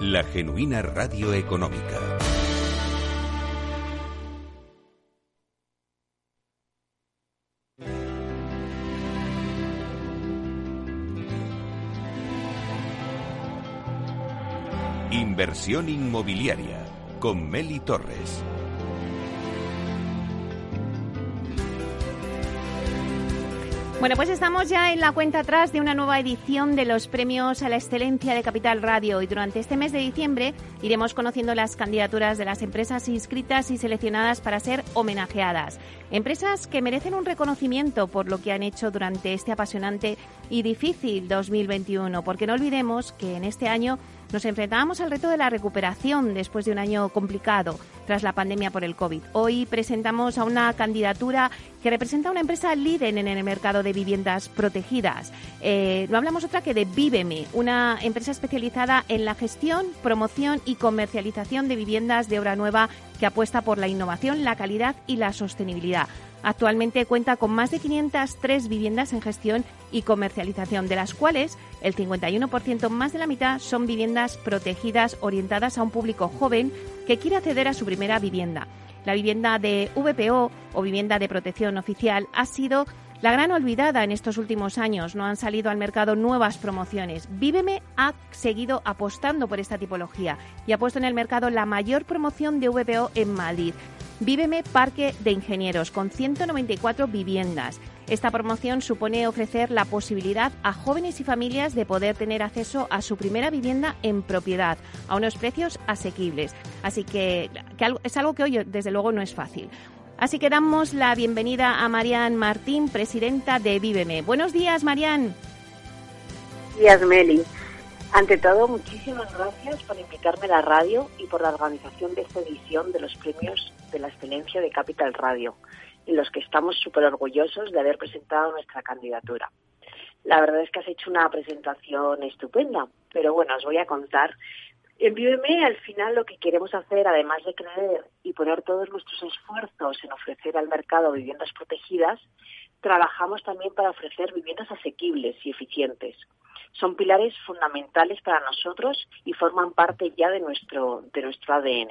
la genuina radio económica. Inversión inmobiliaria con Meli Torres. Bueno, pues estamos ya en la cuenta atrás de una nueva edición de los premios a la excelencia de Capital Radio y durante este mes de diciembre iremos conociendo las candidaturas de las empresas inscritas y seleccionadas para ser homenajeadas. Empresas que merecen un reconocimiento por lo que han hecho durante este apasionante y difícil 2021, porque no olvidemos que en este año nos enfrentábamos al reto de la recuperación después de un año complicado tras la pandemia por el COVID. Hoy presentamos a una candidatura que representa a una empresa líder en el mercado de viviendas protegidas. Eh, no hablamos otra que de Víveme, una empresa especializada en la gestión, promoción y comercialización de viviendas de obra nueva que apuesta por la innovación, la calidad y la sostenibilidad. Actualmente cuenta con más de 503 viviendas en gestión y comercialización, de las cuales el 51% más de la mitad son viviendas protegidas orientadas a un público joven que quiere acceder a su primera vivienda. La vivienda de VPO o vivienda de protección oficial ha sido la gran olvidada en estos últimos años. No han salido al mercado nuevas promociones. Víveme ha seguido apostando por esta tipología y ha puesto en el mercado la mayor promoción de VPO en Madrid. Víveme Parque de Ingenieros, con 194 viviendas. Esta promoción supone ofrecer la posibilidad a jóvenes y familias de poder tener acceso a su primera vivienda en propiedad, a unos precios asequibles. Así que, es algo que hoy, desde luego, no es fácil. Así que damos la bienvenida a Marian Martín, presidenta de Víveme. Buenos días, Marian. Buenos días, Meli. Ante todo, muchísimas gracias por invitarme a la radio y por la organización de esta edición de los premios de la excelencia de Capital Radio, en los que estamos súper orgullosos de haber presentado nuestra candidatura. La verdad es que has hecho una presentación estupenda, pero bueno, os voy a contar. En al final, lo que queremos hacer, además de creer y poner todos nuestros esfuerzos en ofrecer al mercado viviendas protegidas, trabajamos también para ofrecer viviendas asequibles y eficientes son pilares fundamentales para nosotros y forman parte ya de nuestro, de nuestro ADN.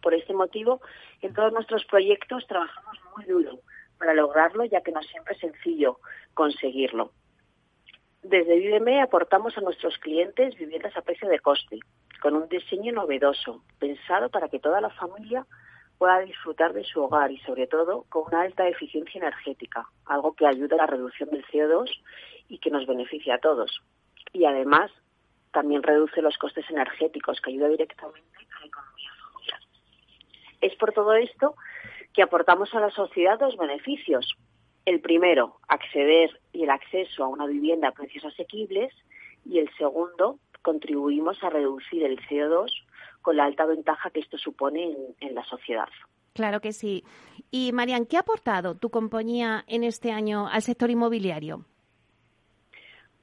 Por este motivo, en todos nuestros proyectos trabajamos muy duro para lograrlo, ya que no siempre es sencillo conseguirlo. Desde Viveme aportamos a nuestros clientes viviendas a precio de coste, con un diseño novedoso, pensado para que toda la familia pueda disfrutar de su hogar y sobre todo con una alta eficiencia energética, algo que ayuda a la reducción del CO2 y que nos beneficia a todos. Y además también reduce los costes energéticos, que ayuda directamente a la economía familiar. Es por todo esto que aportamos a la sociedad dos beneficios. El primero, acceder y el acceso a una vivienda a precios asequibles. Y el segundo, contribuimos a reducir el CO2 con la alta ventaja que esto supone en, en la sociedad. Claro que sí. Y Marian, ¿qué ha aportado tu compañía en este año al sector inmobiliario?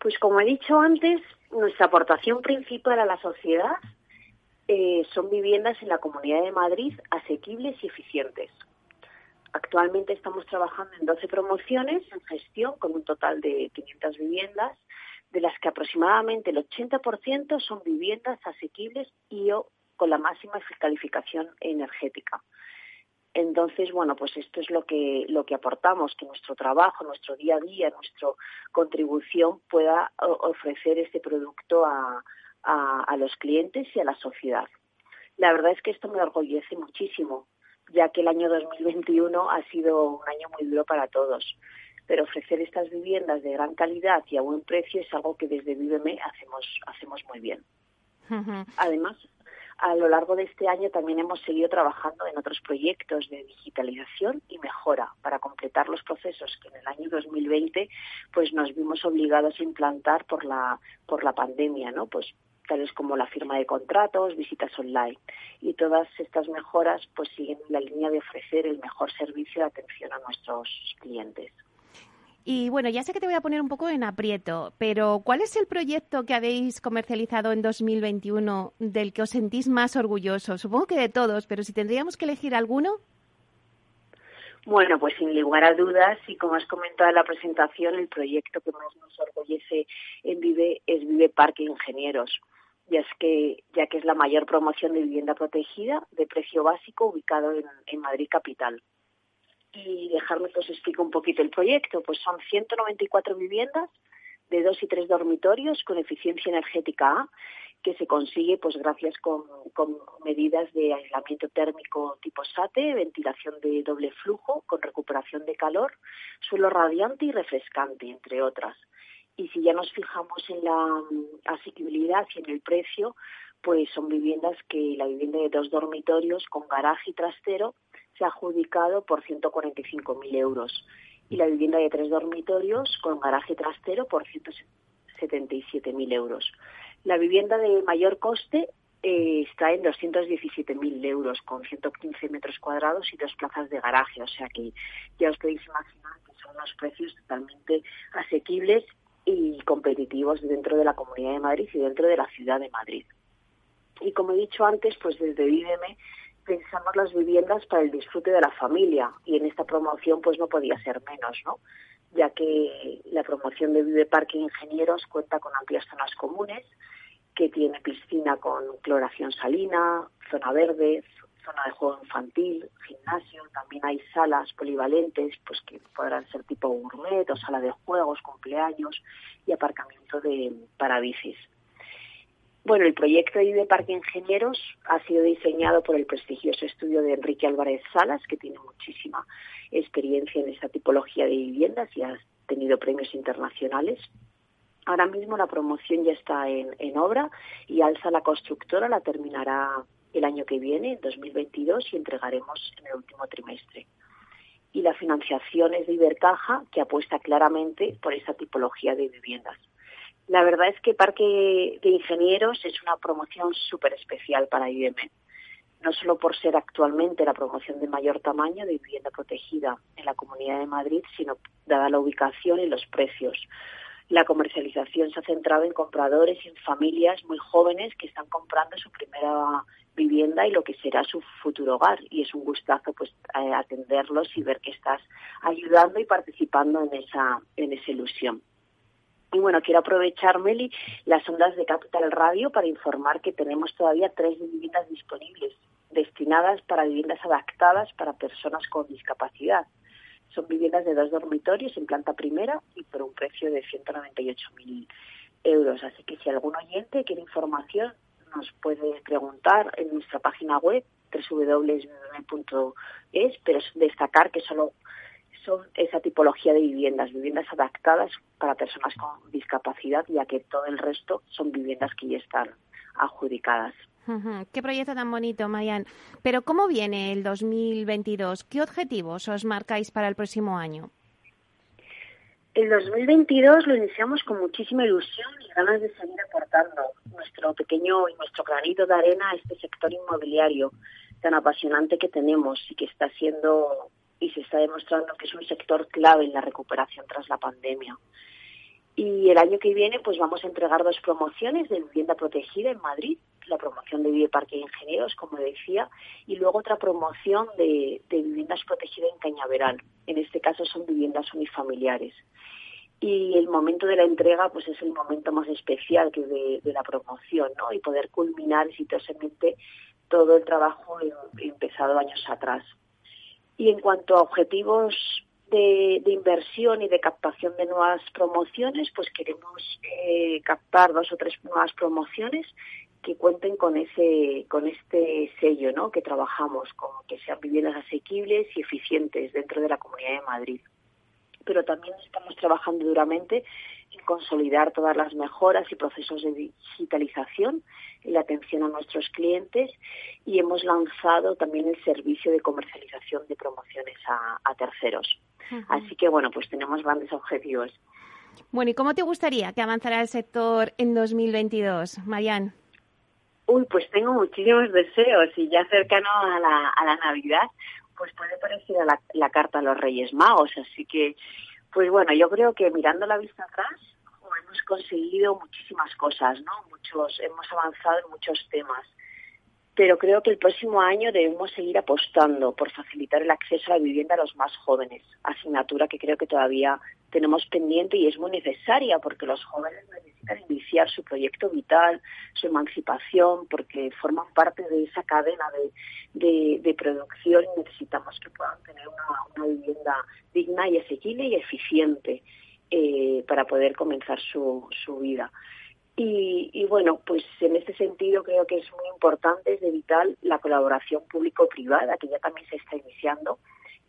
Pues como he dicho antes, nuestra aportación principal a la sociedad eh, son viviendas en la Comunidad de Madrid asequibles y eficientes. Actualmente estamos trabajando en 12 promociones en gestión con un total de 500 viviendas, de las que aproximadamente el 80% son viviendas asequibles y o con la máxima calificación energética. Entonces, bueno, pues esto es lo que, lo que aportamos, que nuestro trabajo, nuestro día a día, nuestra contribución pueda ofrecer este producto a, a, los clientes y a la sociedad. La verdad es que esto me orgullece muchísimo, ya que el año 2021 ha sido un año muy duro para todos. Pero ofrecer estas viviendas de gran calidad y a buen precio es algo que desde Viveme hacemos, hacemos muy bien. Además, a lo largo de este año también hemos seguido trabajando en otros proyectos de digitalización y mejora para completar los procesos que en el año 2020 pues nos vimos obligados a implantar por la por la pandemia, ¿no? Pues tales como la firma de contratos, visitas online. Y todas estas mejoras pues siguen la línea de ofrecer el mejor servicio de atención a nuestros clientes. Y bueno, ya sé que te voy a poner un poco en aprieto, pero ¿cuál es el proyecto que habéis comercializado en 2021 del que os sentís más orgulloso? Supongo que de todos, pero si tendríamos que elegir alguno. Bueno, pues sin lugar a dudas, y como has comentado en la presentación, el proyecto que más nos orgullece en Vive es Vive Parque Ingenieros, ya, que, ya que es la mayor promoción de vivienda protegida de precio básico ubicado en Madrid Capital y dejarme que os explique un poquito el proyecto. Pues son 194 viviendas de dos y tres dormitorios con eficiencia energética A que se consigue pues gracias con, con, medidas de aislamiento térmico tipo SATE, ventilación de doble flujo con recuperación de calor, suelo radiante y refrescante, entre otras. Y si ya nos fijamos en la asequibilidad y en el precio, pues son viviendas que la vivienda de dos dormitorios con garaje y trastero se ha adjudicado por 145.000 euros y la vivienda de tres dormitorios con garaje trastero por 177.000 euros. La vivienda de mayor coste eh, está en 217.000 euros con 115 metros cuadrados y dos plazas de garaje, o sea que ya os podéis imaginar que son unos precios totalmente asequibles y competitivos dentro de la Comunidad de Madrid y dentro de la ciudad de Madrid. Y como he dicho antes, pues desde Viveme pensamos las viviendas para el disfrute de la familia y en esta promoción pues no podía ser menos, ¿no? Ya que la promoción de Vive Parque Ingenieros cuenta con amplias zonas comunes, que tiene piscina con cloración salina, zona verde, zona de juego infantil, gimnasio, también hay salas polivalentes, pues que podrán ser tipo gourmet o sala de juegos, cumpleaños y aparcamiento de para bicis. Bueno, el proyecto de Parque Ingenieros ha sido diseñado por el prestigioso estudio de Enrique Álvarez Salas, que tiene muchísima experiencia en esta tipología de viviendas y ha tenido premios internacionales. Ahora mismo la promoción ya está en, en obra y Alza la constructora la terminará el año que viene, en 2022, y entregaremos en el último trimestre. Y la financiación es de Ibercaja, que apuesta claramente por esta tipología de viviendas. La verdad es que Parque de Ingenieros es una promoción súper especial para IBM, no solo por ser actualmente la promoción de mayor tamaño de vivienda protegida en la Comunidad de Madrid, sino dada la ubicación y los precios. La comercialización se ha centrado en compradores y en familias muy jóvenes que están comprando su primera vivienda y lo que será su futuro hogar y es un gustazo pues eh, atenderlos y ver que estás ayudando y participando en esa en esa ilusión. Y bueno, quiero aprovechar, Meli, las ondas de Capital Radio para informar que tenemos todavía tres viviendas disponibles, destinadas para viviendas adaptadas para personas con discapacidad. Son viviendas de dos dormitorios en planta primera y por un precio de 198.000 euros. Así que si algún oyente quiere información, nos puede preguntar en nuestra página web www.es, pero destacar que solo son esa tipología de viviendas, viviendas adaptadas para personas con discapacidad, ya que todo el resto son viviendas que ya están adjudicadas. Qué proyecto tan bonito, Mayan. Pero ¿cómo viene el 2022? ¿Qué objetivos os marcáis para el próximo año? El 2022 lo iniciamos con muchísima ilusión y ganas de seguir aportando nuestro pequeño y nuestro granito de arena a este sector inmobiliario tan apasionante que tenemos y que está siendo y se está demostrando que es un sector clave en la recuperación tras la pandemia. Y el año que viene pues vamos a entregar dos promociones de vivienda protegida en Madrid la promoción de Bioparque de Ingenieros, como decía, y luego otra promoción de, viviendas protegidas en Cañaveral. En este caso son viviendas unifamiliares. Y el momento de la entrega, pues es el momento más especial que de, la promoción, ¿no? Y poder culminar exitosamente todo el trabajo empezado años atrás. Y en cuanto a objetivos de, inversión y de captación de nuevas promociones, pues queremos eh, captar dos o tres nuevas promociones que cuenten con ese con este sello ¿no? que trabajamos, con que sean viviendas asequibles y eficientes dentro de la Comunidad de Madrid. Pero también estamos trabajando duramente en consolidar todas las mejoras y procesos de digitalización en la atención a nuestros clientes y hemos lanzado también el servicio de comercialización de promociones a terceros. Así que, bueno, pues tenemos grandes objetivos. Bueno, ¿y cómo te gustaría que avanzara el sector en 2022, Marian? Uy, pues tengo muchísimos deseos y ya cercano a la, a la Navidad, pues puede parecer a la, carta a los Reyes Magos. Así que, pues bueno, yo creo que mirando la vista atrás, hemos conseguido muchísimas cosas, ¿no? Muchos, hemos avanzado en muchos temas pero creo que el próximo año debemos seguir apostando por facilitar el acceso a la vivienda a los más jóvenes, asignatura que creo que todavía tenemos pendiente y es muy necesaria porque los jóvenes necesitan iniciar su proyecto vital, su emancipación, porque forman parte de esa cadena de, producción y necesitamos que puedan tener una, vivienda digna y asequible y eficiente eh, para poder comenzar su, su vida. Y, bueno, pues en este sentido creo que es muy importante, es de vital la colaboración público-privada, que ya también se está iniciando,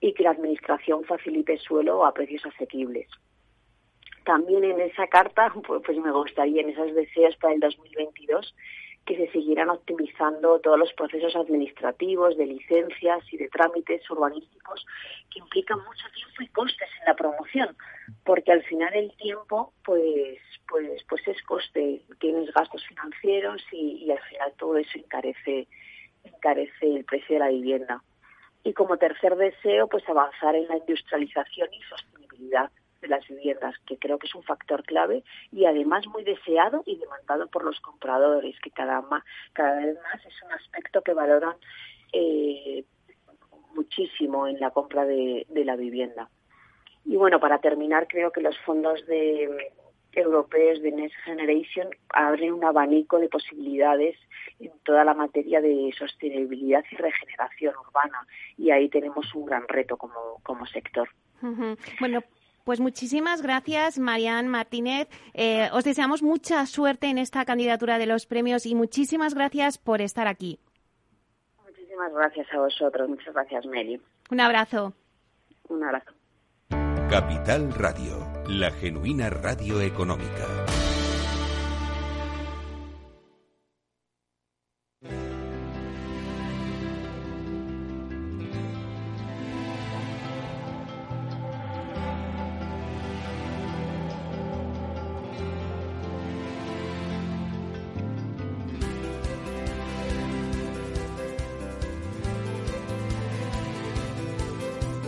y que la Administración facilite suelo a precios asequibles. También en esa carta, pues, pues me gustaría, en esos deseos para el 2022, que se siguieran optimizando todos los procesos administrativos, de licencias y de trámites urbanísticos que implican mucho tiempo y costes en la promoción, porque al final el tiempo, pues, pues, pues es coste, tienes gastos financieros y, al final todo eso encarece, encarece el precio de la vivienda. Y como tercer deseo, pues avanzar en la industrialización y sostenibilidad de las viviendas, que creo que es un factor clave y además muy deseado y demandado por los compradores, que cada, cada vez más es un aspecto que valoran eh, muchísimo en la compra de, la vivienda. Y bueno, para terminar, creo que los fondos de, europeos de Next Generation abren un abanico de posibilidades en toda la materia de sostenibilidad y regeneración urbana y ahí tenemos un gran reto como, como sector. Bueno, pues muchísimas gracias, Marian Martínez. Eh, os deseamos mucha suerte en esta candidatura de los premios y muchísimas gracias por estar aquí. Muchísimas gracias a vosotros. Muchas gracias, Meli. Un abrazo. Un abrazo. Capital Radio, la genuina radio económica.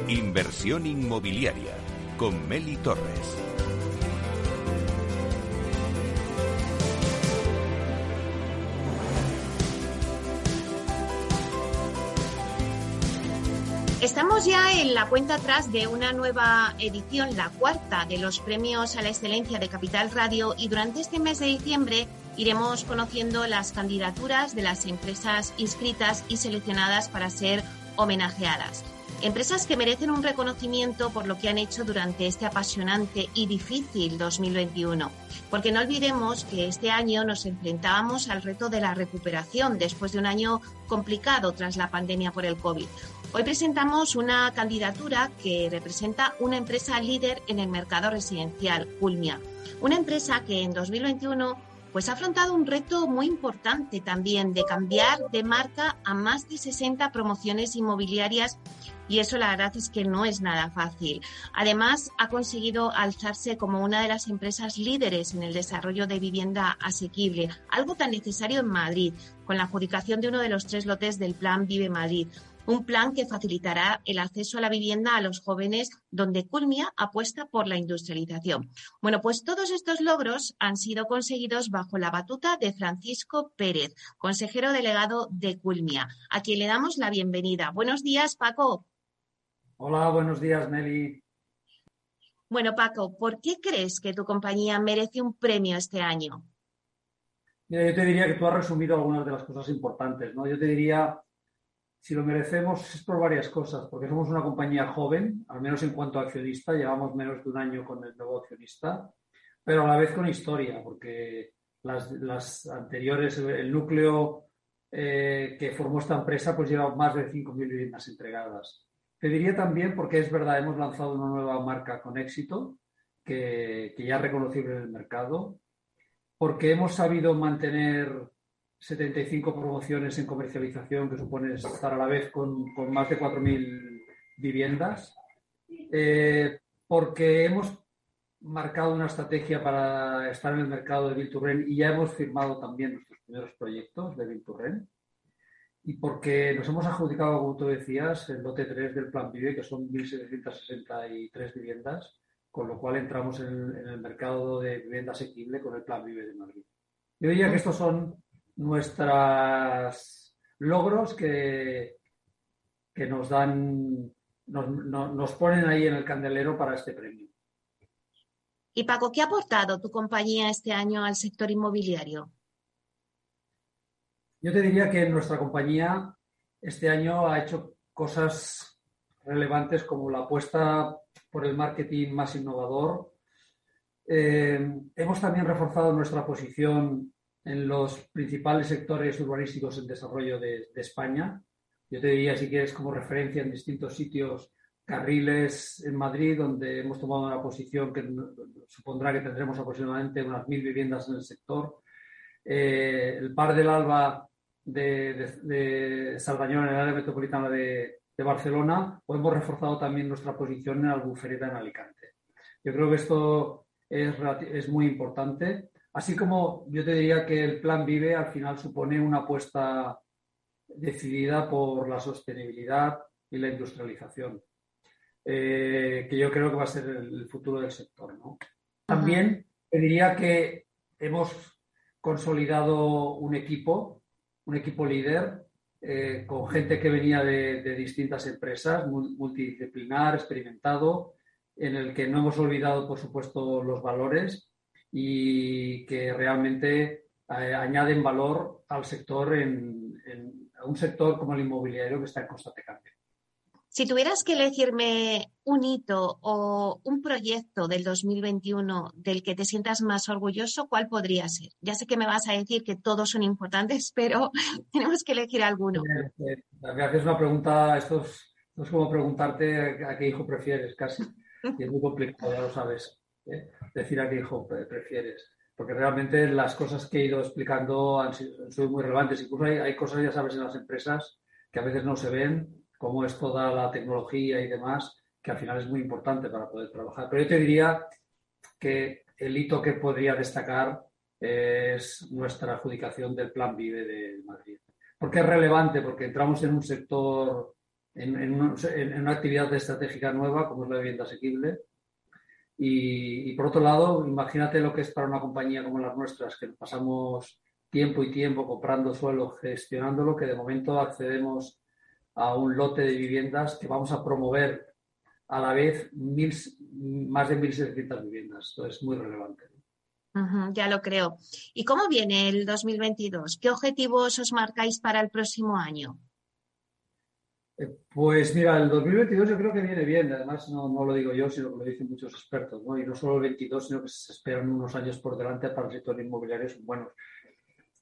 Inversión inmobiliaria con Meli Torres. Estamos ya en la cuenta atrás de una nueva edición, la cuarta de los premios a la excelencia de Capital Radio y durante este mes de diciembre iremos conociendo las candidaturas de las empresas inscritas y seleccionadas para ser homenajeadas. Empresas que merecen un reconocimiento por lo que han hecho durante este apasionante y difícil 2021. Porque no olvidemos que este año nos enfrentábamos al reto de la recuperación después de un año complicado tras la pandemia por el COVID. Hoy presentamos una candidatura que representa una empresa líder en el mercado residencial, Culmia. Una empresa que en 2021 pues ha afrontado un reto muy importante también de cambiar de marca a más de 60 promociones inmobiliarias y eso la verdad es que no es nada fácil. Además, ha conseguido alzarse como una de las empresas líderes en el desarrollo de vivienda asequible, algo tan necesario en Madrid, con la adjudicación de uno de los tres lotes del Plan Vive Madrid. un plan que facilitará el acceso a la vivienda a los jóvenes, donde Culmia apuesta por la industrialización. Bueno, pues todos estos logros han sido conseguidos bajo la batuta de Francisco Pérez, consejero delegado de Culmia, a quien le damos la bienvenida. Buenos días, Paco. Hola, buenos días, Meli. Bueno, Paco, ¿por qué crees que tu compañía merece un premio este año? yo te diría que tú has resumido algunas de las cosas importantes, ¿no? Yo te diría, si lo merecemos es por varias cosas, porque somos una compañía joven, al menos en cuanto a accionista, llevamos menos de un año con el nuevo accionista, pero a la vez con historia, porque las, anteriores, el núcleo eh, que formó esta empresa, pues lleva más de 5.000 viviendas entregadas. Te diría también, porque es verdad, hemos lanzado una nueva marca con éxito, que, ya es reconocible en el mercado, porque hemos sabido mantener 75 promociones en comercialización, que supone estar a la vez con, más de 4.000 viviendas, eh, porque hemos marcado una estrategia para estar en el mercado de Vilturren y ya hemos firmado también nuestros primeros proyectos de Vilturren y porque nos hemos adjudicado, como tú decías, el lote 3 del Plan Vive, que son 1.763 viviendas, con lo cual entramos en el, mercado de vivienda asequible con el Plan Vive de Madrid. Yo diría que estos son nuestros logros que, que nos dan, nos, nos ponen ahí en el candelero para este premio. Y Paco, ¿qué ha aportado tu compañía este año al sector inmobiliario? Yo te diría que nuestra compañía este año ha hecho cosas relevantes como la apuesta por el marketing más innovador. Eh, hemos también reforzado nuestra posición en los principales sectores urbanísticos en desarrollo de, España. Yo te diría, si quieres, como referencia en distintos sitios, Carriles en Madrid, donde hemos tomado una posición que supondrá que tendremos aproximadamente unas mil viviendas en el sector. Eh, el Par del Alba de, de, en el área metropolitana de, de Barcelona, o hemos reforzado también nuestra posición en Albufereta, en Alicante. Yo creo que esto es, es muy importante, así como yo te diría que el Plan Vive al final supone una apuesta decidida por la sostenibilidad y la industrialización, eh, que yo creo que va a ser el, futuro del sector. También te diría que hemos consolidado un equipo, un equipo líder eh, con gente que venía de, distintas empresas, multidisciplinar, experimentado, en el que no hemos olvidado, por supuesto, los valores y que realmente eh, añaden valor al sector, en, a un sector como el inmobiliario que está en constante cambio. Si tuvieras que elegirme un hito o un proyecto del 2021 del que te sientas más orgulloso, ¿cuál podría ser? Ya sé que me vas a decir que todos son importantes, pero tenemos que elegir alguno. Me haces una pregunta, esto es, como preguntarte a qué hijo prefieres casi. Y es muy complicado, ya lo sabes, ¿eh? decir a qué hijo prefieres. Porque realmente las cosas que he ido explicando sido, muy relevantes. Incluso hay, hay cosas, ya sabes, en las empresas que a veces no se ven cómo es toda la tecnología y demás, que al final es muy importante para poder trabajar. Pero yo te diría que el hito que podría destacar es nuestra adjudicación del Plan Vive de Madrid. ¿Por qué es relevante? Porque entramos en un sector, en, una actividad estratégica nueva, como es la vivienda asequible. Y, y, por otro lado, imagínate lo que es para una compañía como las nuestras, que pasamos tiempo y tiempo comprando suelo, gestionándolo, que de momento accedemos a un lote de viviendas que vamos a promover a la vez mil, más de 1.700 viviendas. Esto es muy relevante. ya lo creo. ¿Y cómo viene el 2022? ¿Qué objetivos os marcáis para el próximo año? Eh, pues mira, el 2022 yo creo que viene bien. Además, no, no, lo digo yo, sino que lo dicen muchos expertos. ¿no? Y no solo el 22, sino que se esperan unos años por delante para el sector inmobiliario son buenos.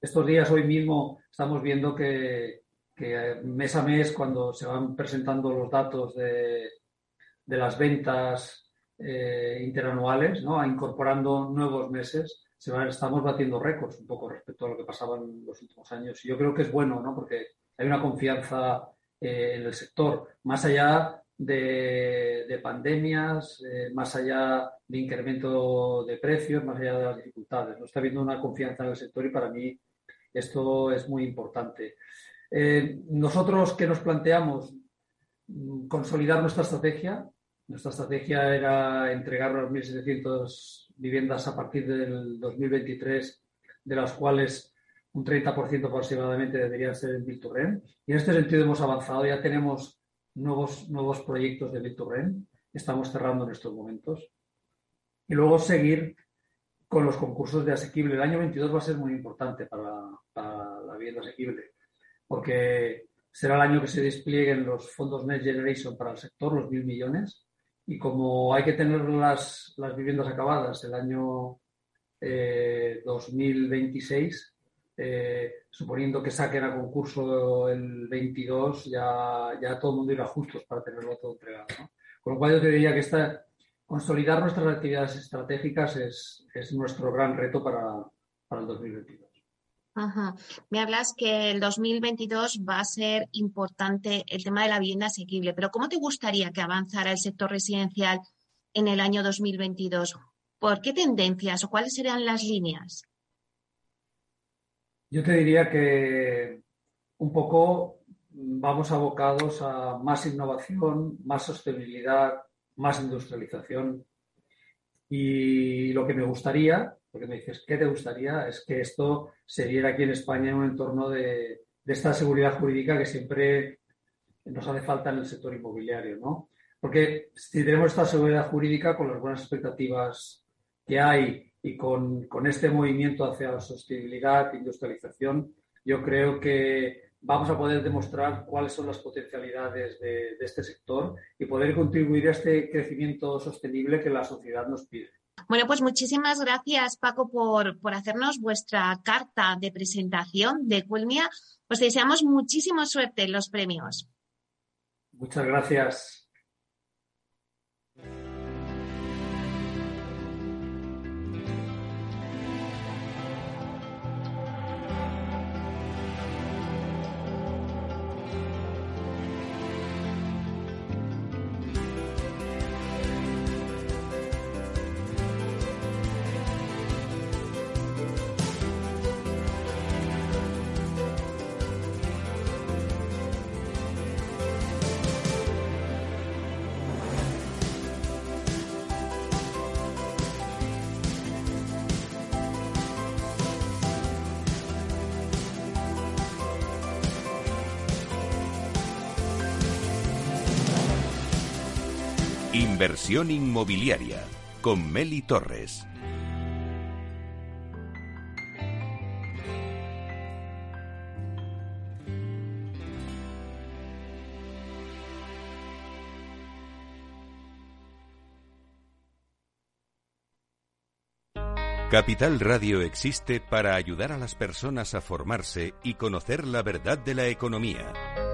Estos días, hoy mismo, estamos viendo que, que mes a mes, cuando se van presentando los datos de, de las ventas eh, interanuales, ¿no? incorporando nuevos meses, se van, estamos batiendo récords un poco respecto a lo que pasaba en los últimos años. Y yo creo que es bueno, ¿no? porque hay una confianza eh, en el sector, más allá de, de pandemias, eh, más allá de incremento de precios, más allá de las dificultades. ¿no? Está habiendo una confianza en el sector y para mí esto es muy importante. Eh, nosotros que nos planteamos, mm, consolidar nuestra estrategia. Nuestra estrategia era entregar unas 1.700 viviendas a partir del 2023, de las cuales un 30% aproximadamente deberían ser en Vilturren. Y en este sentido hemos avanzado, ya tenemos nuevos, nuevos proyectos de Vilturren, estamos cerrando en estos momentos. Y luego seguir con los concursos de asequible. El año 22 va a ser muy importante para la vivienda asequible, porque será el año que se desplieguen los fondos Next Generation para el sector, los mil millones, y como hay que tener las, las viviendas acabadas el año eh, 2026, eh, suponiendo que saquen a concurso el 22, ya, ya todo el mundo irá justos para tenerlo todo entregado. Con lo cual yo te diría que esta, consolidar nuestras actividades estratégicas es, es nuestro gran reto para, para el 2022. Me hablas que el 2022 va a ser importante el tema de la vivienda asequible, pero ¿cómo te gustaría que avanzara el sector residencial en el año 2022? ¿Por qué tendencias o cuáles serían las líneas? Yo te diría que un poco vamos abocados a más innovación, más sostenibilidad, más industrialización. Y lo que me gustaría, porque me dices, ¿qué te gustaría? Es que esto se diera aquí en España en un entorno de, de esta seguridad jurídica que siempre nos hace falta en el sector inmobiliario, ¿no? Porque si tenemos esta seguridad jurídica con las buenas expectativas que hay y con, con este movimiento hacia la sostenibilidad, industrialización, yo creo que vamos a poder demostrar cuáles son las potencialidades de, de, este sector y poder contribuir a este crecimiento sostenible que la sociedad nos pide. Bueno, pues muchísimas gracias, Paco, por, por hacernos vuestra carta de presentación de Culmia. Os deseamos muchísima suerte en los premios. Muchas gracias. Inversión inmobiliaria con Meli Torres. Capital Radio existe para ayudar a las personas a formarse y conocer la verdad de la economía.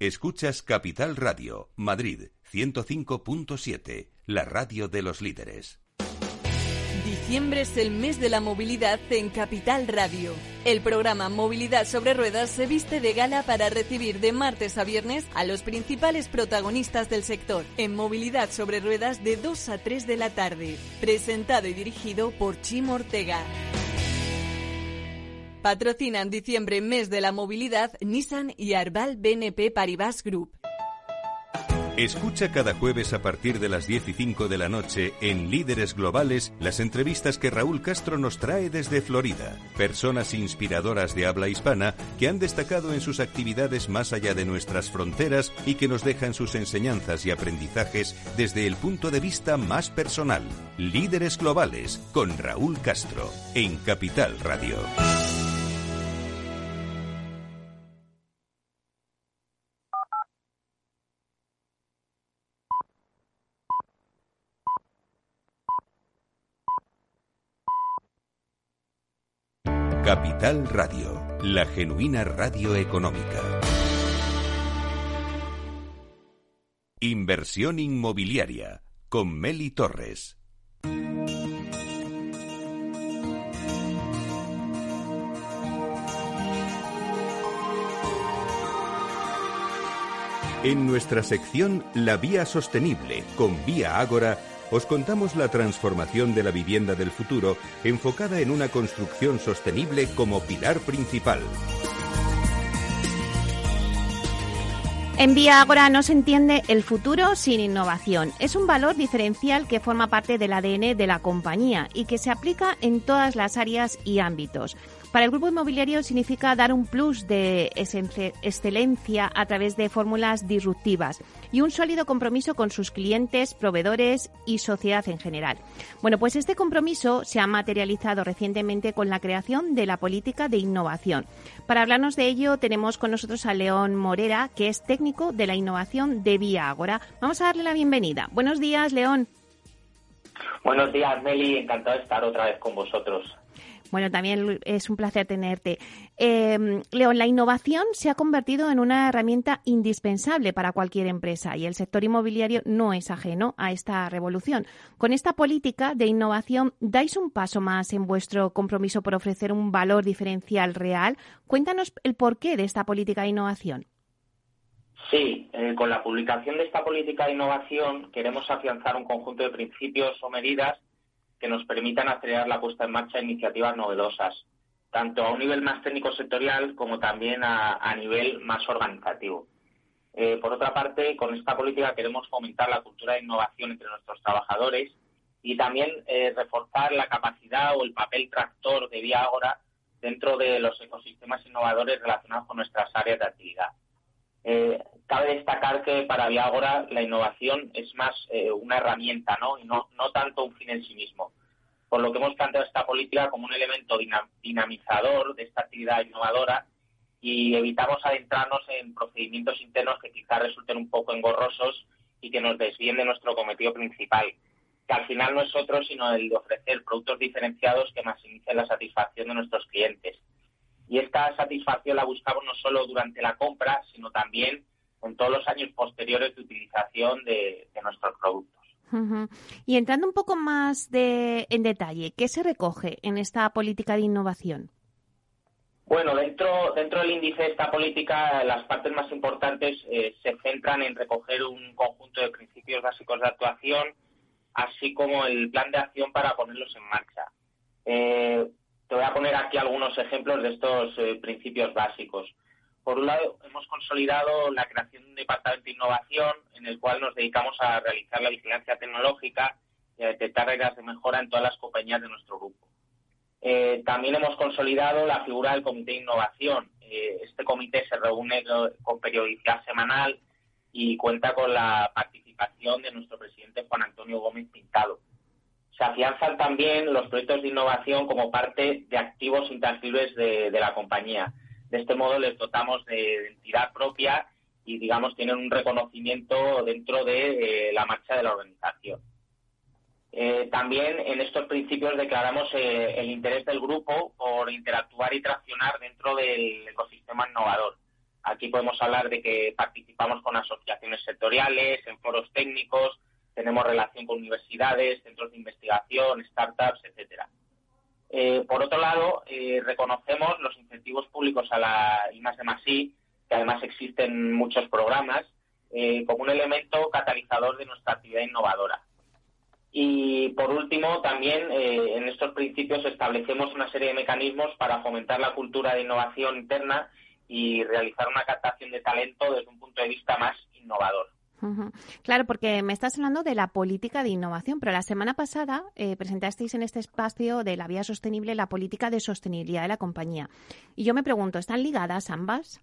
Escuchas Capital Radio, Madrid 105.7, la radio de los líderes. Diciembre es el mes de la movilidad en Capital Radio. El programa Movilidad sobre Ruedas se viste de gala para recibir de martes a viernes a los principales protagonistas del sector en Movilidad sobre Ruedas de 2 a 3 de la tarde. Presentado y dirigido por Chimo Ortega. Patrocinan diciembre mes de la movilidad Nissan y Arbal BNP Paribas Group. Escucha cada jueves a partir de las 10 y 5 de la noche en Líderes Globales las entrevistas que Raúl Castro nos trae desde Florida. Personas inspiradoras de habla hispana que han destacado en sus actividades más allá de nuestras fronteras y que nos dejan sus enseñanzas y aprendizajes desde el punto de vista más personal. Líderes Globales con Raúl Castro en Capital Radio. Capital Radio, la genuina radio económica. Inversión inmobiliaria con Meli Torres. En nuestra sección La Vía Sostenible con Vía Ágora os contamos la transformación de la vivienda del futuro enfocada en una construcción sostenible como pilar principal. En Vía Agora no se entiende el futuro sin innovación. Es un valor diferencial que forma parte del ADN de la compañía y que se aplica en todas las áreas y ámbitos. Para el grupo inmobiliario significa dar un plus de excelencia a través de fórmulas disruptivas y un sólido compromiso con sus clientes, proveedores y sociedad en general. Bueno, pues este compromiso se ha materializado recientemente con la creación de la política de innovación. Para hablarnos de ello tenemos con nosotros a León Morera, que es técnico de la innovación de Vía Agora. Vamos a darle la bienvenida. Buenos días, León. Buenos días, Meli. Encantado de estar otra vez con vosotros. Bueno, también es un placer tenerte. Eh, León, la innovación se ha convertido en una herramienta indispensable para cualquier empresa y el sector inmobiliario no es ajeno a esta revolución. Con esta política de innovación, ¿dais un paso más en vuestro compromiso por ofrecer un valor diferencial real? Cuéntanos el porqué de esta política de innovación. Sí, eh, con la publicación de esta política de innovación queremos afianzar un conjunto de principios o medidas que nos permitan acelerar la puesta en marcha de iniciativas novedosas, tanto a un nivel más técnico sectorial como también a, nivel más organizativo. Eh, por otra parte, con esta política queremos fomentar la cultura de innovación entre nuestros trabajadores y también eh, reforzar la capacidad o el papel tractor de Viagora dentro de los ecosistemas innovadores relacionados con nuestras áreas de actividad. Eh, cabe destacar que para Viagora la innovación es más eh, una herramienta ¿no? y no, no tanto un fin en sí mismo. Por lo que hemos planteado esta política como un elemento dinamizador de esta actividad innovadora y evitamos adentrarnos en procedimientos internos que quizás resulten un poco engorrosos y que nos desvíen de nuestro cometido principal, que al final no es otro sino el de ofrecer productos diferenciados que maximicen la satisfacción de nuestros clientes y esta satisfacción la buscamos no solo durante la compra, sino también en todos los años posteriores de utilización de, nuestros productos. Y entrando un poco más de, en detalle, ¿qué se recoge en esta política de innovación? Bueno, dentro, dentro del índice de esta política, las partes más importantes eh, se centran en recoger un conjunto de principios básicos de actuación, así como el plan de acción para ponerlos en marcha. Eh, te voy a poner aquí algunos ejemplos de estos eh, principios básicos. Por un lado, hemos consolidado la creación de un departamento de innovación en el cual nos dedicamos a realizar la vigilancia tecnológica y a detectar áreas de mejora en todas las compañías de nuestro grupo. Eh, también hemos consolidado la figura del Comité de Innovación. Eh, este comité se reúne con periodicidad semanal y cuenta con la participación de nuestro presidente Juan Antonio Gómez Pintado se afianzan también los proyectos de innovación como parte de activos intangibles de, la compañía. De este modo les dotamos de identidad propia y, digamos, tienen un reconocimiento dentro de eh, la marcha de la organización. Eh, también en estos principios declaramos eh, el interés del grupo por interactuar y traccionar dentro del ecosistema innovador. Aquí podemos hablar de que participamos con asociaciones sectoriales, en foros técnicos, tenemos relación con universidades, centros de investigación, startups, etcétera. Eh, por otro lado, eh, reconocemos los incentivos públicos a la I más que además existen muchos programas, eh, como un elemento catalizador de nuestra actividad innovadora. Y por último, también en estos principios establecemos una serie de mecanismos para fomentar la cultura de innovación interna y realizar una captación de talento desde un punto de vista más innovador. Claro, porque me estás hablando de la política de innovación, pero la semana pasada eh, presentasteis en este espacio de la vía sostenible la política de sostenibilidad de la compañía. Y yo me pregunto, ¿están ligadas ambas?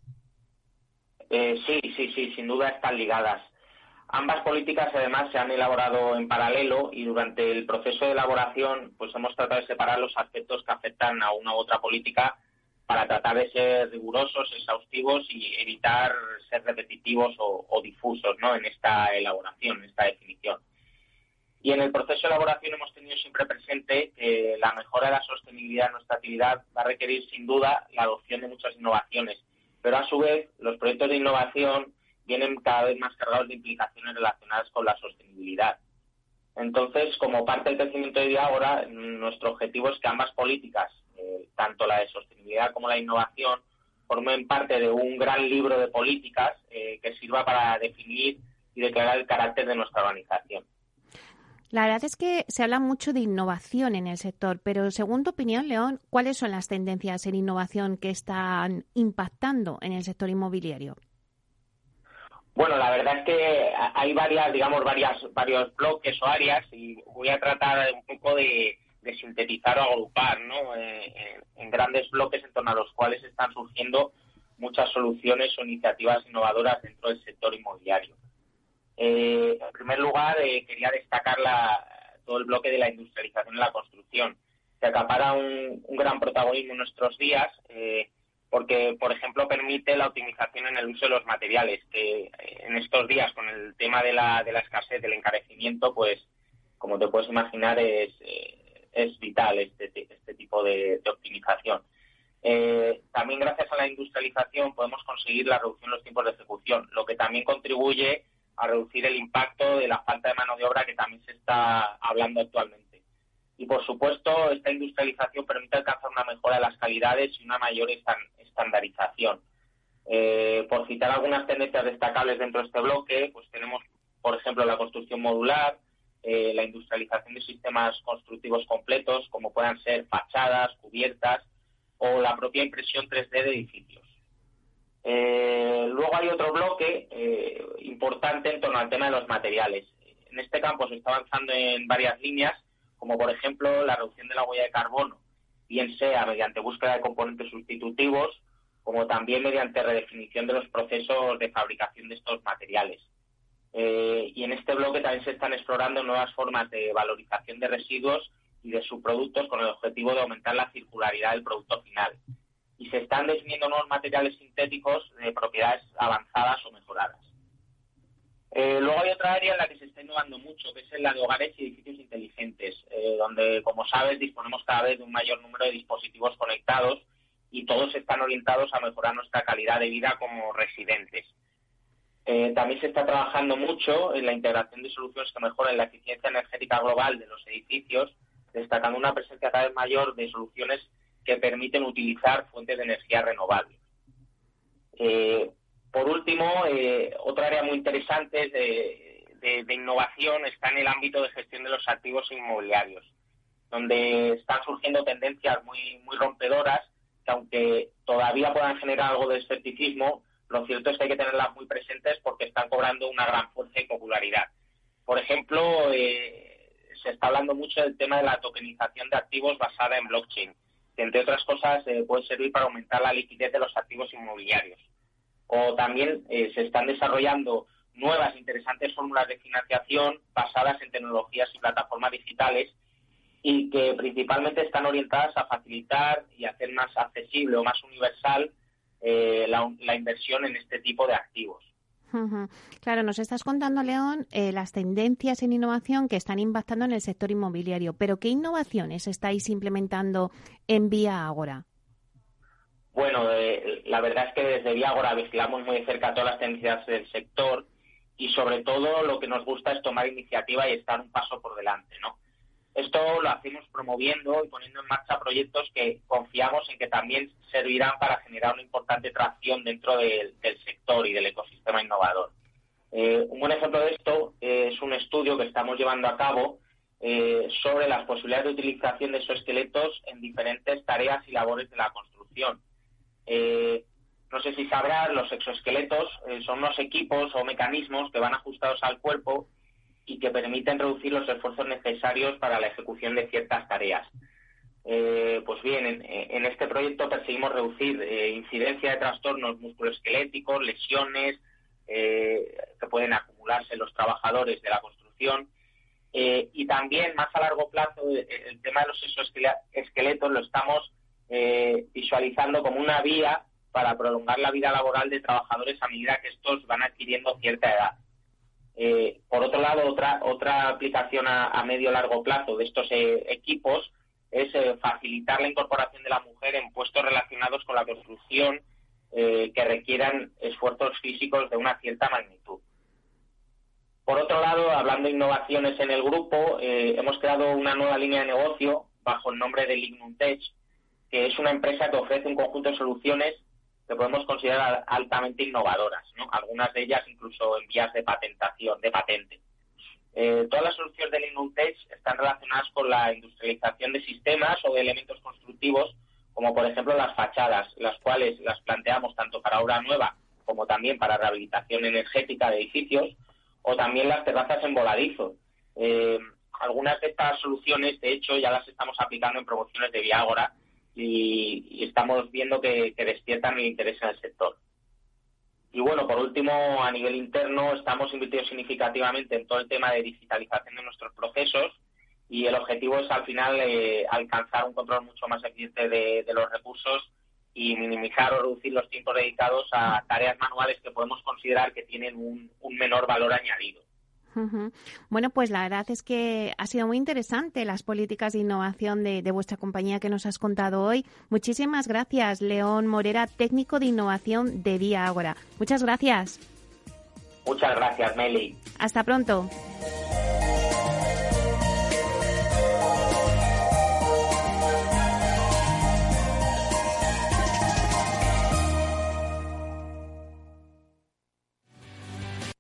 Eh, sí, sí, sí, sin duda están ligadas. Ambas políticas además se han elaborado en paralelo y durante el proceso de elaboración pues hemos tratado de separar los aspectos que afectan a una u otra política para tratar de ser rigurosos, exhaustivos y evitar ser repetitivos o, difusos ¿no? en esta elaboración, en esta definición. Y en el proceso de elaboración hemos tenido siempre presente que la mejora de la sostenibilidad de nuestra actividad va a requerir sin duda la adopción de muchas innovaciones, pero a su vez los proyectos de innovación vienen cada vez más cargados de implicaciones relacionadas con la sostenibilidad. Entonces, como parte del crecimiento de ahora, nuestro objetivo es que ambas políticas, eh, tanto la de sostenibilidad como la innovación, formen parte de un gran libro de políticas eh, que sirva para definir y declarar el carácter de nuestra organización. La verdad es que se habla mucho de innovación en el sector, pero según tu opinión, León, ¿cuáles son las tendencias en innovación que están impactando en el sector inmobiliario? Bueno, la verdad es que hay varias, digamos, varias, varios bloques o áreas y voy a tratar un poco de, sintetizar o agrupar, ¿no? Eh, en grandes bloques en torno a los cuales están surgiendo muchas soluciones o iniciativas innovadoras dentro del sector inmobiliario. Eh, en primer lugar, eh, quería destacar todo el bloque de la industrialización en la construcción, que acapara un, gran protagonismo en nuestros días. Porque, por ejemplo, permite la optimización en el uso de los materiales, que en estos días, con el tema de la, de escasez, del encarecimiento, pues, como te puedes imaginar, es, es vital este, este tipo de, optimización. Eh, también gracias a la industrialización podemos conseguir la reducción de los tiempos de ejecución, lo que también contribuye a reducir el impacto de la falta de mano de obra que también se está hablando actualmente. Y, por supuesto, esta industrialización permite alcanzar una mejora de las calidades y una mayor estandarización. Eh, por citar algunas tendencias destacables dentro de este bloque, pues tenemos, por ejemplo, la construcción modular, eh, la industrialización de sistemas constructivos completos, como puedan ser fachadas, cubiertas o la propia impresión 3D de edificios. Eh, luego hay otro bloque importante en torno al tema de los materiales. En este campo se está avanzando en varias líneas como por ejemplo la reducción de la huella de carbono, bien sea mediante búsqueda de componentes sustitutivos, como también mediante redefinición de los procesos de fabricación de estos materiales. Eh, y en este bloque también se están explorando nuevas formas de valorización de residuos y de subproductos con el objetivo de aumentar la circularidad del producto final. Y se están definiendo nuevos materiales sintéticos de propiedades avanzadas o mejoradas. Eh, luego hay otra área en la que se está innovando mucho, que es la de hogares y edificios inteligentes, eh, donde, como sabes, disponemos cada vez de un mayor número de dispositivos conectados y todos están orientados a mejorar nuestra calidad de vida como residentes. Eh, también se está trabajando mucho en la integración de soluciones que mejoren la eficiencia energética global de los edificios, destacando una presencia cada vez mayor de soluciones que permiten utilizar fuentes de energía renovables. Por último, eh, otra área muy interesante de, innovación está en el ámbito de gestión de los activos inmobiliarios, donde están surgiendo tendencias muy, muy rompedoras que aunque todavía puedan generar algo de escepticismo, lo cierto es que hay que tenerlas muy presentes porque están cobrando una gran fuerza y popularidad. Por ejemplo, eh, se está hablando mucho del tema de la tokenización de activos basada en blockchain, que entre otras cosas eh, puede servir para aumentar la liquidez de los activos inmobiliarios o también eh, se están desarrollando nuevas interesantes fórmulas de financiación basadas en tecnologías y plataformas digitales y que principalmente están orientadas a facilitar y hacer más accesible o más universal eh, la, inversión en este tipo de activos. Claro, nos estás contando, León, eh, las tendencias en innovación que están impactando en el sector inmobiliario, pero ¿qué innovaciones estáis implementando en Vía Agora? Bueno, eh, la verdad es que desde Viagora vigilamos muy de cerca todas las tendencias del sector y sobre todo lo que nos gusta es tomar iniciativa y estar un paso por delante, ¿no? Esto lo hacemos promoviendo y poniendo en marcha proyectos que confiamos en que también servirán para generar una importante tracción dentro del sector y del ecosistema innovador. Eh, un buen ejemplo de esto es un estudio que estamos llevando a cabo eh, sobre las posibilidades de utilización de exoesqueletos en diferentes tareas y labores de la construcción. Eh, no sé si sabrás, los exoesqueletos eh, son unos equipos o mecanismos que van ajustados al cuerpo y que permiten reducir los esfuerzos necesarios para la ejecución de ciertas tareas. Eh, pues bien, en, este proyecto perseguimos reducir eh, incidencia de trastornos musculoesqueléticos, lesiones que pueden acumularse en los trabajadores de la construcción y también más a largo plazo el tema de los exoesqueletos lo estamos visualizando como una vía para prolongar la vida laboral de trabajadores a medida que estos van adquiriendo cierta edad. Eh, por otro lado, otra, otra aplicación a, medio largo plazo de estos eh, equipos es eh, facilitar la incorporación de la mujer en puestos relacionados con la construcción que requieran esfuerzos físicos de una cierta magnitud. Por otro lado, hablando de innovaciones en el grupo, hemos creado una nueva línea de negocio bajo el nombre de Lignum Tech, que es una empresa que ofrece un conjunto de soluciones que podemos considerar altamente innovadoras, ¿no? algunas de ellas incluso en vías de patentación, de patente. Eh, todas las soluciones del Tech están relacionadas con la industrialización de sistemas o de elementos constructivos, como por ejemplo las fachadas, las cuales las planteamos tanto para obra nueva como también para rehabilitación energética de edificios, o también las terrazas en voladizo. Eh, algunas de estas soluciones, de hecho, ya las estamos aplicando en promociones de Viagora, y, estamos viendo que, despiertan el interés en el sector. Y bueno, por último, a nivel interno, estamos invirtiendo significativamente en todo el tema de digitalización de nuestros procesos y el objetivo es al final eh, alcanzar un control mucho más eficiente de, los recursos y minimizar o reducir los tiempos dedicados a tareas manuales que podemos considerar que tienen un menor valor añadido. Bueno, pues la verdad es que ha sido muy interesante las políticas de innovación de, vuestra compañía que nos has contado hoy. Muchísimas gracias, León Morera, técnico de innovación de Día Ágora. Muchas gracias. Muchas gracias, Meli. Hasta pronto.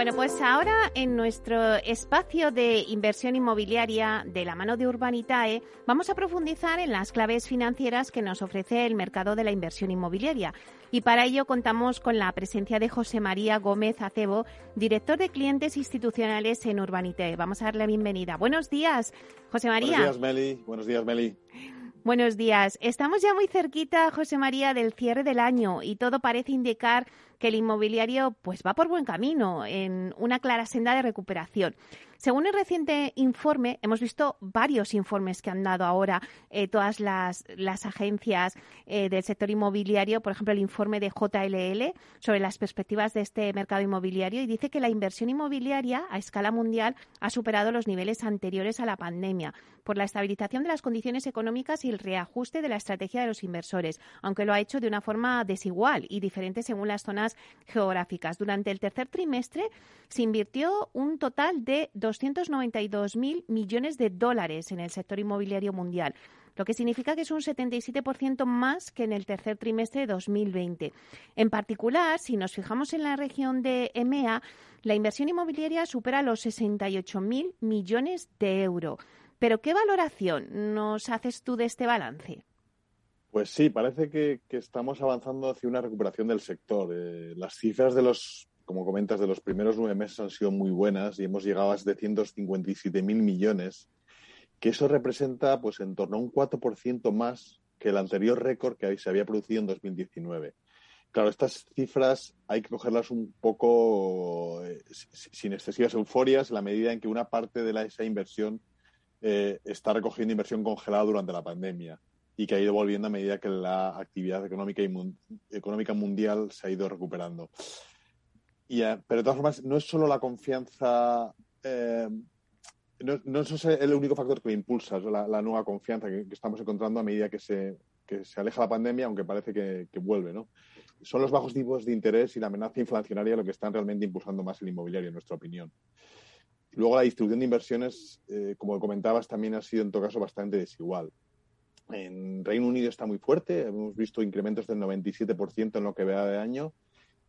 Bueno, pues ahora en nuestro espacio de inversión inmobiliaria de la mano de Urbanitae vamos a profundizar en las claves financieras que nos ofrece el mercado de la inversión inmobiliaria. Y para ello contamos con la presencia de José María Gómez Acebo, director de clientes institucionales en Urbanitae. Vamos a darle la bienvenida. Buenos días, José María. Buenos días, Meli. Buenos días, Meli. Buenos días. Estamos ya muy cerquita, José María, del cierre del año y todo parece indicar que el inmobiliario pues va por buen camino en una clara senda de recuperación. Según el reciente informe, hemos visto varios informes que han dado ahora eh, todas las, agencias eh, del sector inmobiliario, por ejemplo, el informe de JLL sobre las perspectivas de este mercado inmobiliario y dice que la inversión inmobiliaria a escala mundial ha superado los niveles anteriores a la pandemia por la estabilización de las condiciones económicas y el reajuste de la estrategia de los inversores, aunque lo ha hecho de una forma desigual y diferente según las zonas geográficas. Durante el tercer trimestre se invirtió un total de 292.000 millones de dólares en el sector inmobiliario mundial lo que significa que es un 77% más que en el tercer trimestre de 2020. En particular, si nos fijamos en la región de EMEA, la inversión inmobiliaria supera los 68.000 millones de euros. Pero, ¿qué valoración nos haces tú de este balance? Pues sí, parece que, estamos avanzando hacia una recuperación del sector. Eh, las cifras de los como comentas, de los primeros nueve meses han sido muy buenas y hemos llegado a 757.000 millones, que eso representa pues en torno a un 4% más que el anterior récord que se había producido en 2019. Claro, estas cifras hay que cogerlas un poco eh, sin excesivas euforias, en la medida en que una parte de esa inversión eh, está recogiendo inversión congelada durante la pandemia y que ha ido volviendo a medida que la actividad económica, económica mundial se ha ido recuperando pero de todas formas, no es solo la confianza, eh, no, es el único factor que impulsa la, nueva confianza que, estamos encontrando a medida que se, se aleja la pandemia, aunque parece que, vuelve, ¿no? Son los bajos tipos de interés y la amenaza inflacionaria lo que están realmente impulsando más el inmobiliario, en nuestra opinión. Luego la distribución de inversiones, eh, como comentabas, también ha sido en todo caso bastante desigual. En Reino Unido está muy fuerte, hemos visto incrementos del 97% en lo que vea de año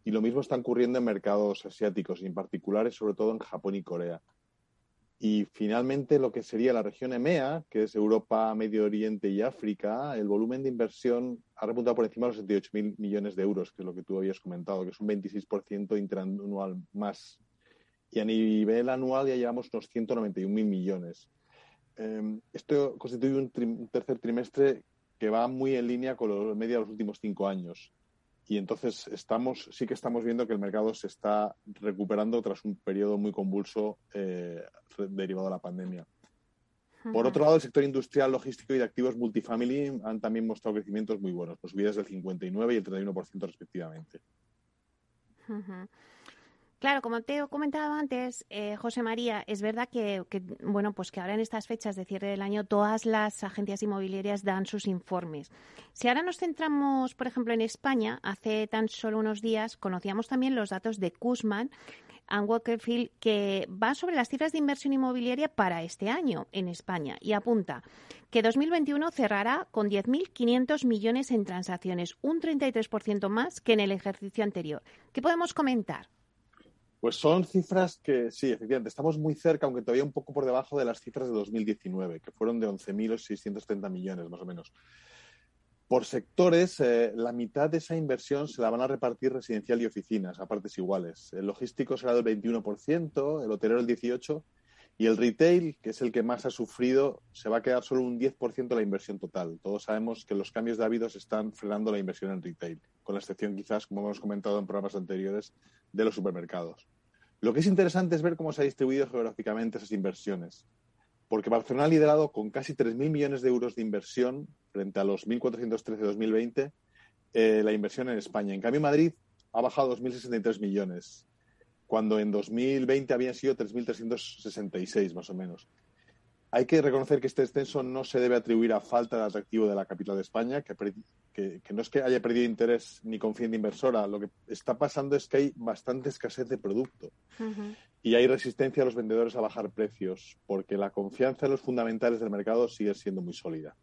y lo mismo está ocurriendo en mercados asiáticos, y en particular sobre todo en Japón y Corea. Y finalmente lo que sería la región EMEA, que es Europa, Medio Oriente y África, el volumen de inversión ha repuntado por encima de los 78.000 millones de euros, que es lo que tú habías comentado, que es un 26% interanual más. Y a nivel anual ya llevamos unos 191.000 millones. Em, esto constituye un, tercer trimestre que va muy en línea con los media de los últimos cinco años. Y entonces estamos, sí que estamos viendo que el mercado se está recuperando tras un periodo muy convulso eh, derivado de la pandemia. Por otro lado, el sector industrial, logístico y de activos multifamily han también mostrado crecimientos muy buenos, con subidas del 59 y el 31% respectivamente. Claro, como te he comentado antes, eh, José María, es verdad que, bueno, pues que ahora en estas fechas de cierre del año todas las agencias inmobiliarias dan sus informes. Si ahora nos centramos, por ejemplo, en España, hace tan solo unos días conocíamos también los datos de Kuzman and Walkerfield que van sobre las cifras de inversión inmobiliaria para este año en España y apunta que 2021 cerrará con 10.500 millones en transacciones, un 33% más que en el ejercicio anterior. ¿Qué podemos comentar? Pues son cifras que sí, efectivamente, estamos muy cerca, aunque todavía un poco por debajo de las cifras de 2019, que fueron de 11.630 millones más o menos. Por sectores, eh, la mitad de esa inversión se la van a repartir residencial y oficinas a partes iguales. El logístico será del 21%, el hotelero el 18%, y el retail, que es el que más ha sufrido, se va a quedar solo un 10% de la inversión total. Todos sabemos que los cambios de hábitos están frenando la inversión en retail, con la excepción quizás, como hemos comentado en programas anteriores, de los supermercados. Lo que es interesante es ver cómo se ha distribuido geográficamente esas inversiones, porque Barcelona ha liderado con casi 3.000 millones de euros de inversión frente a los 1.413 de 2020 eh, la inversión en España. En cambio, Madrid ha bajado 2.063 millones cuando en 2020 habían sido 3.366 más o menos. Hay que reconocer que este descenso no se debe atribuir a falta de atractivo de la capital de España, que, no es que haya perdido interés ni confianza inversora, lo que está pasando es que hay bastante escasez de producto. Y hay resistencia a los vendedores a bajar precios, porque la confianza en los fundamentales del mercado sigue siendo muy sólida.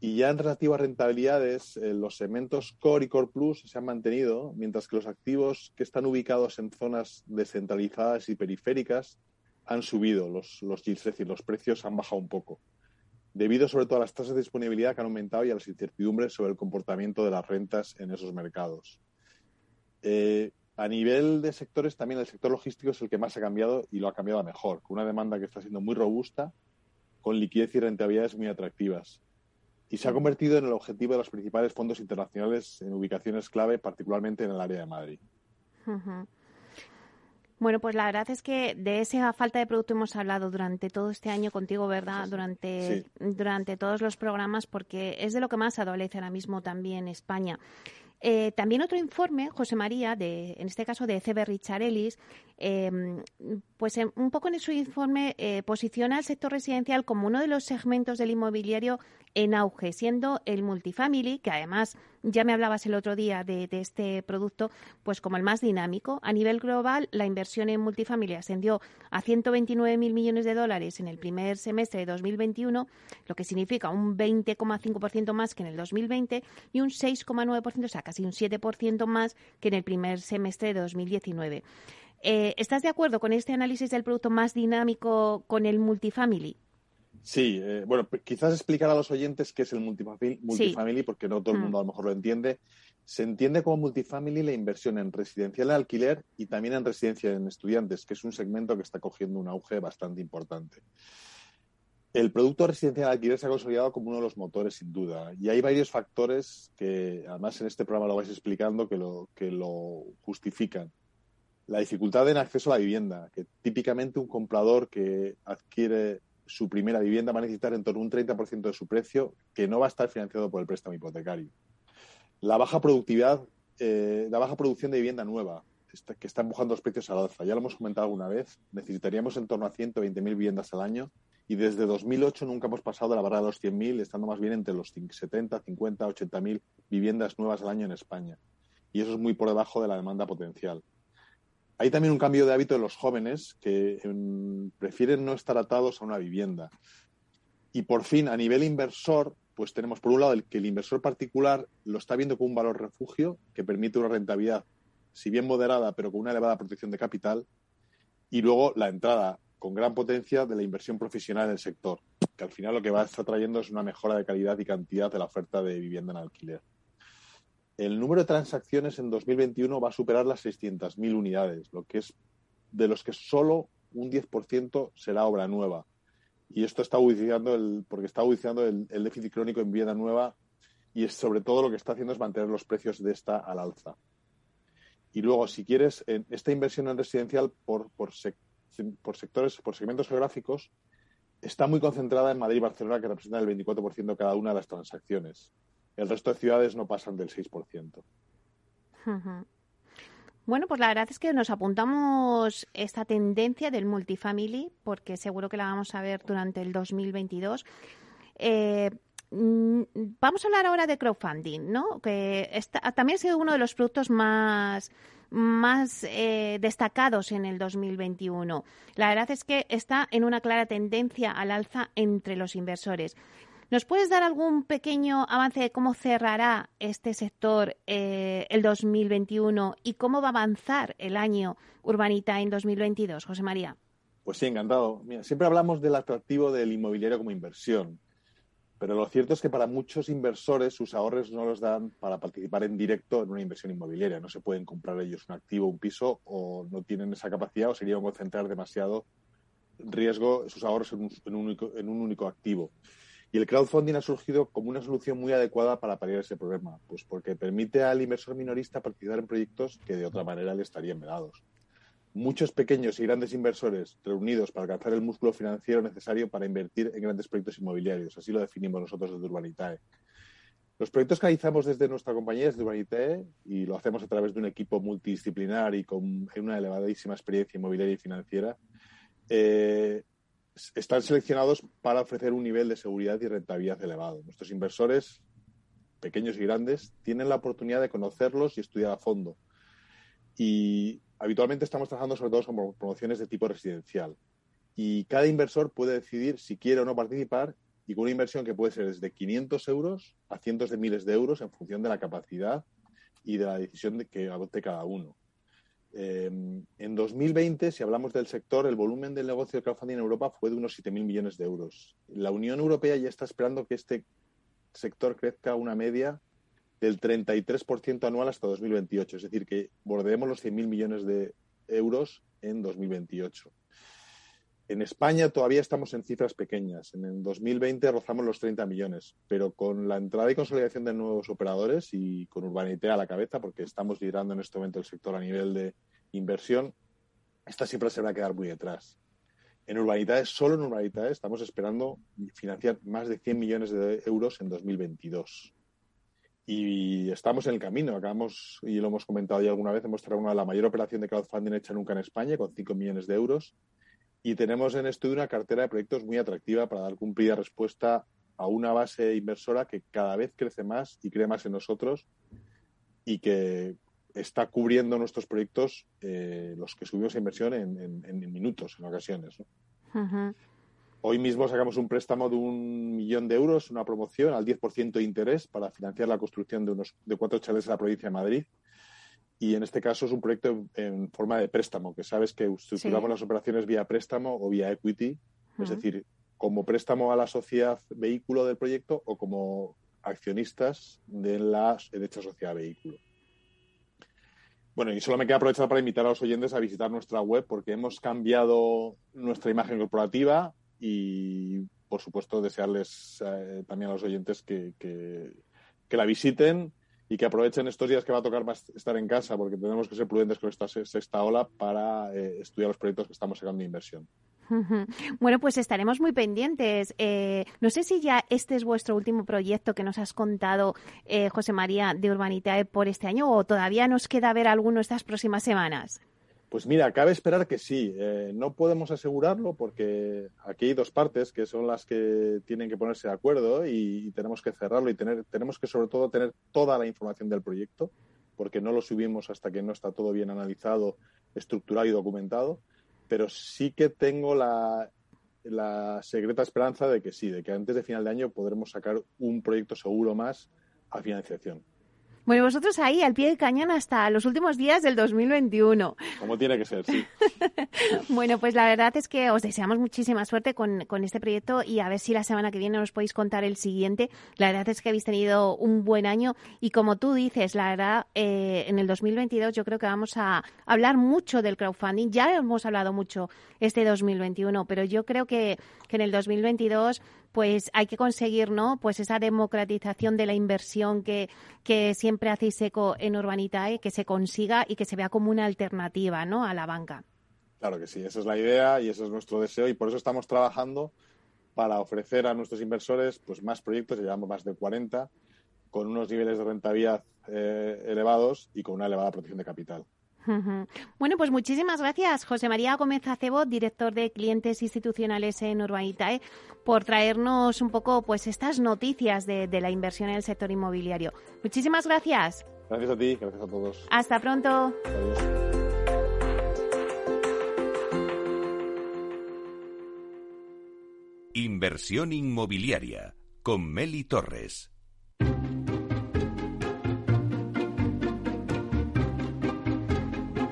Y ya en relativa a rentabilidades, eh, los segmentos Core y Core Plus se han mantenido, mientras que los activos que están ubicados en zonas descentralizadas y periféricas han subido. Los, los yields, es decir, los precios han bajado un poco, debido sobre todo a las tasas de disponibilidad que han aumentado y a las incertidumbres sobre el comportamiento de las rentas en esos mercados. Eh, a nivel de sectores, también el sector logístico es el que más ha cambiado y lo ha cambiado a mejor, con una demanda que está siendo muy robusta, con liquidez y rentabilidades muy atractivas y se ha convertido en el objetivo de los principales fondos internacionales en ubicaciones clave, particularmente en el área de Madrid. Bueno, pues la verdad es que de esa falta de producto hemos hablado durante todo este año contigo, ¿verdad? Durante, durante todos los programas, porque es de lo que más adolece ahora mismo también España. Eh, también otro informe, José María, de, en este caso de CB Richarelis, em, pues un poco en su informe eh, posiciona al sector residencial como uno de los segmentos del inmobiliario en auge, siendo el multifamily, que además ya me hablabas el otro día de, este producto, pues como el más dinámico. A nivel global, la inversión en multifamily ascendió a 129.000 millones de dólares en el primer semestre de 2021, lo que significa un 20,5% más que en el 2020 y un 6,9%, o sea, casi un 7% más que en el primer semestre de 2019. Eh, ¿Estás de acuerdo con este análisis del producto más dinámico con el multifamily? Sí, eh, bueno, quizás explicar a los oyentes qué es el multifamily, porque no todo el mm. mundo a lo mejor lo entiende. Se entiende como multifamily la inversión en residencial de alquiler y también en residencia en estudiantes, que es un segmento que está cogiendo un auge bastante importante. El producto residencial de alquiler se ha consolidado como uno de los motores, sin duda. Y hay varios factores que, además, en este programa lo vais explicando, que lo, que lo justifican. La dificultad en acceso a la vivienda, que típicamente un comprador que adquiere su primera vivienda va a necesitar en torno a un 30% de su precio que no va a estar financiado por el préstamo hipotecario. La baja productividad, eh, la baja producción de vivienda nueva, que está empujando los precios al alza. Ya lo hemos comentado alguna vez, necesitaríamos en torno a 120.000 viviendas al año y desde 2008 nunca hemos pasado de la barra de los 100.000, estando más bien entre los 70, 50, 80.000 viviendas nuevas al año en España. Y eso es muy por debajo de la demanda potencial. Hay también un cambio de hábito de los jóvenes que em, prefieren no estar atados a una vivienda. Y por fin, a nivel inversor, pues tenemos por un lado el que el inversor particular lo está viendo como un valor refugio que permite una rentabilidad, si bien moderada, pero con una elevada protección de capital. Y luego la entrada con gran potencia de la inversión profesional en el sector, que al final lo que va a estar trayendo es una mejora de calidad y cantidad de la oferta de vivienda en alquiler. El número de transacciones en 2021 va a superar las 600.000 unidades, lo que es de los que solo un 10% será obra nueva. Y esto está agudizando el, porque está el, déficit crónico en vivienda nueva y es sobre todo lo que está haciendo es mantener los precios de esta al alza. Y luego, si quieres, en esta inversión en residencial por, por, por sectores, por segmentos geográficos, está muy concentrada en Madrid y Barcelona, que representan el 24% cada una de las transacciones. El resto de ciudades no pasan del 6%. Bueno, pues la verdad es que nos apuntamos esta tendencia del multifamily, porque seguro que la vamos a ver durante el 2022. Eh, mm, vamos a hablar ahora de crowdfunding, ¿no? Que también ha sido uno de los productos más más eh, destacados en el 2021. La verdad es que está en una clara tendencia al alza entre los inversores. ¿Nos puedes dar algún pequeño avance de cómo cerrará este sector eh, el 2021 y cómo va a avanzar el año Urbanita en 2022, José María? Pues sí, encantado. siempre hablamos del atractivo del inmobiliario como inversión, pero lo cierto es que para muchos inversores sus ahorros no los dan para participar en directo en una inversión inmobiliaria. No se pueden comprar ellos un activo, un piso, o no tienen esa capacidad o serían concentrar demasiado riesgo sus ahorros en en un único activo. Y el crowdfunding ha surgido como una solución muy adecuada para paliar ese problema, pues porque permite al inversor minorista participar en proyectos que de otra manera le estarían vedados. Muchos pequeños y grandes inversores reunidos para alcanzar el músculo financiero necesario para invertir en grandes proyectos inmobiliarios, así lo definimos nosotros desde Urbanitae. Los proyectos que realizamos desde nuestra compañía, desde Urbanitae, y lo hacemos a través de un equipo multidisciplinar y con una elevadísima experiencia inmobiliaria y financiera, eh, están seleccionados para ofrecer un nivel de seguridad y rentabilidad elevado. Nuestros inversores, pequeños y grandes, tienen la oportunidad de conocerlos y estudiar a fondo. Y habitualmente estamos trabajando sobre todo con promociones de tipo residencial. Y cada inversor puede decidir si quiere o no participar y con una inversión que puede ser desde 500 euros a cientos de miles de euros en función de la capacidad y de la decisión de que adopte cada uno. Em, en 2020, si hablamos del sector, el volumen del negocio de crowdfunding en Europa fue de unos 7.000 millones de euros. La Unión Europea ya está esperando que este sector crezca una media del 33% anual hasta 2028, es decir, que bordeemos los 100.000 millones de euros en 2028. En España todavía estamos en cifras pequeñas. En el 2020 rozamos los 30 millones, pero con la entrada y consolidación de nuevos operadores y con Urbanité a la cabeza, porque estamos liderando en este momento el sector a nivel de inversión, esta cifra se va a quedar muy detrás. En Urbanitae, solo en Urbanitae, estamos esperando financiar más de 100 millones de euros en 2022. Y estamos en el camino. Acabamos, y lo hemos comentado ya alguna vez, hemos traído una, la mayor operación de crowdfunding hecha nunca en España, con 5 millones de euros. Y tenemos en estudio una cartera de proyectos muy atractiva para dar cumplida respuesta a una base inversora que cada vez crece más y cree más en nosotros y que está cubriendo nuestros proyectos, eh, los que subimos a inversión, en, minutos, en ocasiones. Hoy mismo sacamos un préstamo de un millón de euros, una promoción al 10% de interés para financiar la construcción de unos de cuatro chalets en la provincia de Madrid. Y en este caso es un proyecto en, forma de préstamo, que sabes que estructuramos las operaciones vía préstamo o vía equity, es decir, como préstamo a la sociedad vehículo del proyecto o como accionistas de la de sociedad vehículo. Bueno, y solo me queda aprovechar para invitar a los oyentes a visitar nuestra web porque hemos cambiado nuestra imagen corporativa y, por supuesto, desearles eh, también a los oyentes que, que, la visiten y que aprovechen estos días que va a tocar estar en casa porque tenemos que ser prudentes con esta sexta ola para eh, estudiar los proyectos que estamos sacando de inversión. Bueno, pues estaremos muy pendientes. Eh, no sé si ya este es vuestro último proyecto que nos has contado, José María, de Urbanitae por este año o todavía nos queda ver alguno estas próximas semanas. Pues mira, cabe esperar que sí. Eh, no podemos asegurarlo porque aquí hay dos partes que son las que tienen que ponerse de acuerdo y, tenemos que cerrarlo y tener, tenemos que sobre todo tener toda la información del proyecto porque no lo subimos hasta que no está todo bien analizado, estructurado y documentado. Pero sí que tengo la, la secreta esperanza de que sí, de que antes de final de año podremos sacar un proyecto seguro más a financiación. Bueno, vosotros ahí al pie del cañón hasta los últimos días del 2021. Como tiene que ser, sí. bueno, pues la verdad es que os deseamos muchísima suerte con, con, este proyecto y a ver si la semana que viene os podéis contar el siguiente. La verdad es que habéis tenido un buen año y como tú dices, la verdad, eh, en el 2022 yo creo que vamos a hablar mucho del crowdfunding. Ya hemos hablado mucho este 2021, pero yo creo que, que en el 2022 pues hay que conseguir, ¿no? Pues esa democratización de la inversión que, que siempre hacéis eco en Urbanitae, que se consiga y que se vea como una alternativa, ¿no? A la banca. Claro que sí, esa es la idea y ese es nuestro deseo y por eso estamos trabajando para ofrecer a nuestros inversores pues más proyectos, llevamos más de 40, con unos niveles de rentabilidad eh, elevados y con una elevada protección de capital. Bueno, pues muchísimas gracias, José María Gómez Acebo, director de clientes institucionales en Urbanitae, por traernos un poco pues estas noticias de, la inversión en el sector inmobiliario. Muchísimas gracias. Gracias a ti, gracias a todos. Hasta pronto. Inversión inmobiliaria con Meli Torres.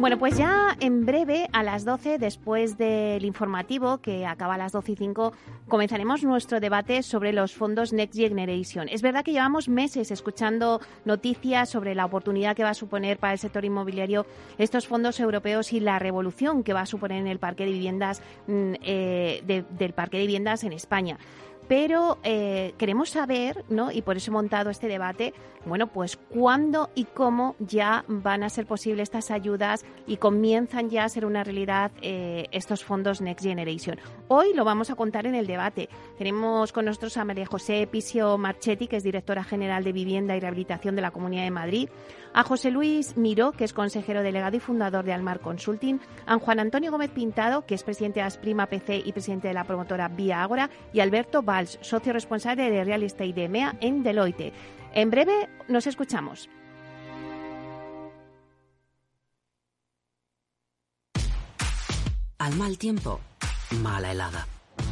Bueno, pues ya en breve, a las 12, después del informativo, que acaba a las 12 y 5, comenzaremos nuestro debate sobre los fondos Next Generation. Es verdad que llevamos meses escuchando noticias sobre la oportunidad que va a suponer para el sector inmobiliario estos fondos europeos y la revolución que va a suponer en el parque de viviendas mm, eh, del parque de viviendas en España pero eh, queremos saber, ¿no? Y por eso he montado este debate, bueno, pues cuándo y cómo ya van a ser posibles estas ayudas y comienzan ya a ser una realidad eh, estos fondos Next Generation. Hoy lo vamos a contar en el debate. Tenemos con nosotros a María José Pisio Marchetti, que es directora general de Vivienda y Rehabilitación de la Comunidad de Madrid, a José Luis Miró, que es consejero delegado y fundador de Almar Consulting, a Juan Antonio Gómez Pintado, que es presidente de Asprima PC y presidente de la promotora Vía Ágora, y Alberto Valls, socio responsable de Real Estate de EMEA en Deloitte. En breve nos escuchamos. Al mal tiempo, mala helada.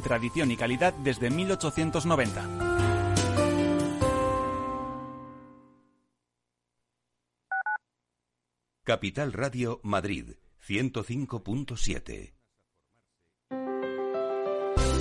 tradición y calidad desde 1890. Capital Radio Madrid 105.7